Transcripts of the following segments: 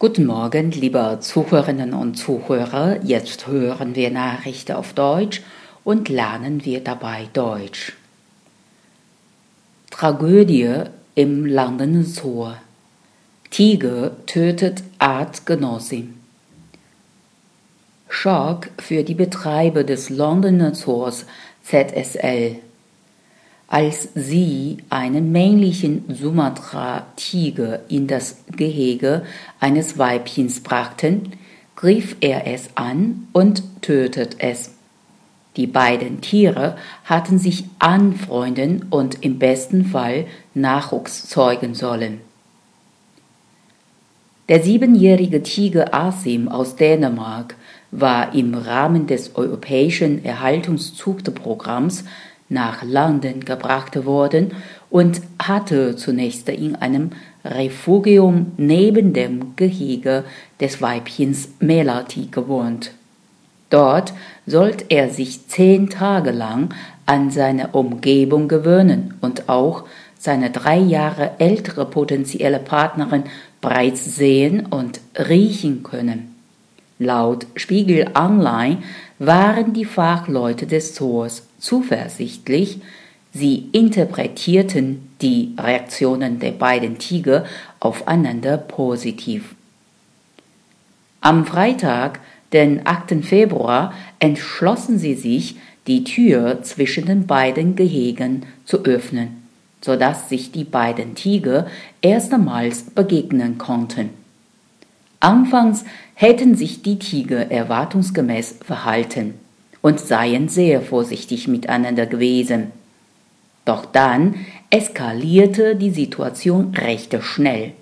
Guten Morgen, liebe Zuhörerinnen und Zuhörer. Jetzt hören wir Nachrichten auf Deutsch und lernen wir dabei Deutsch. Tragödie im Londoner Zoo. Tiger tötet Artgenossin. Schock für die Betreiber des Londoner Zoos ZSL als sie einen männlichen Sumatra-Tiger in das Gehege eines Weibchens brachten, griff er es an und tötet es. Die beiden Tiere hatten sich anfreunden und im besten Fall Nachwuchs zeugen sollen. Der siebenjährige Tiger Asim aus Dänemark war im Rahmen des europäischen Erhaltungszuchtprogramms nach London gebracht worden und hatte zunächst in einem Refugium neben dem Gehege des Weibchens Melati gewohnt. Dort sollte er sich zehn Tage lang an seine Umgebung gewöhnen und auch seine drei Jahre ältere potenzielle Partnerin bereits sehen und riechen können. Laut Spiegel Online waren die Fachleute des Zoos zuversichtlich, sie interpretierten die Reaktionen der beiden Tiger aufeinander positiv. Am Freitag, den 8. Februar, entschlossen sie sich, die Tür zwischen den beiden Gehegen zu öffnen, so dass sich die beiden Tiger erstmals begegnen konnten. Anfangs hätten sich die Tiger erwartungsgemäß verhalten und seien sehr vorsichtig miteinander gewesen. Doch dann eskalierte die Situation recht schnell.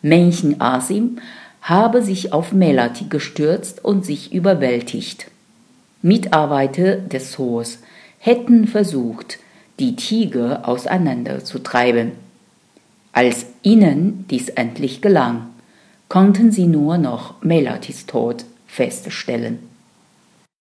Männchen Asim habe sich auf Melati gestürzt und sich überwältigt. Mitarbeiter des Zoos hätten versucht, die Tiger auseinanderzutreiben. Als ihnen dies endlich gelang, konnten sie nur noch Melatis Tod feststellen.